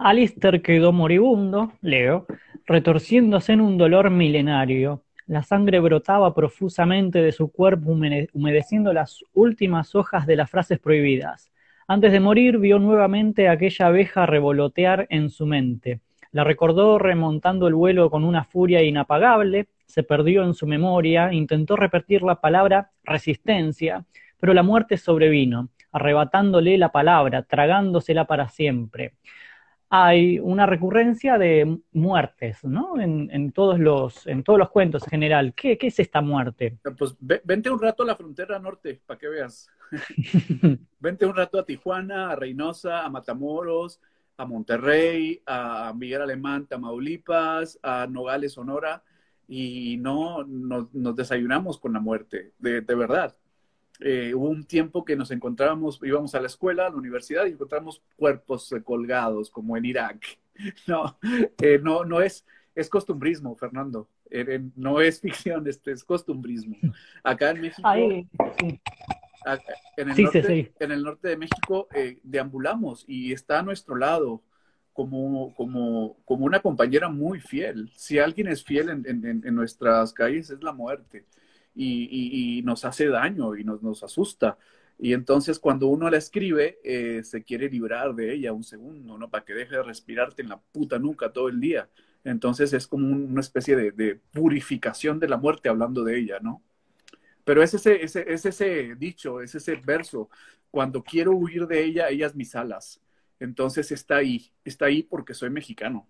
Alistair quedó moribundo, Leo, retorciéndose en un dolor milenario. La sangre brotaba profusamente de su cuerpo, humedeciendo las últimas hojas de las frases prohibidas. Antes de morir, vio nuevamente aquella abeja revolotear en su mente. La recordó remontando el vuelo con una furia inapagable, se perdió en su memoria, intentó repetir la palabra resistencia, pero la muerte sobrevino, arrebatándole la palabra, tragándosela para siempre. Hay una recurrencia de muertes, ¿no? En, todos, los, en todos los cuentos en general. ¿Qué, es esta muerte? Pues vente un rato a la frontera norte, para que veas. vente un rato a Tijuana, a Reynosa, a Matamoros, a Monterrey, a Miguel Alemán, Tamaulipas, a Nogales, Sonora, y no nos, desayunamos con la muerte, de, verdad. Eh, hubo un tiempo que nos encontrábamos, íbamos a la escuela, a la universidad, y encontramos cuerpos colgados, como en Irak. No, eh, no, no es, es costumbrismo, Fernando. Eh, no es ficción, este es costumbrismo. Acá en México, en, el norte, en el norte de México, deambulamos y está a nuestro lado como, como, como una compañera muy fiel. Si alguien es fiel en, en, nuestras calles es la muerte y, nos hace daño y nos, asusta. Y entonces cuando uno la escribe, eh, se quiere librar de ella un segundo, ¿no? Para que deje de respirarte en la puta nuca todo el día. Entonces es como una especie de, purificación de la muerte hablando de ella, ¿no? Pero es ese, ese, es ese dicho, es ese verso, cuando quiero huir de ella, ellas mis alas. Entonces está ahí, está ahí porque soy mexicano.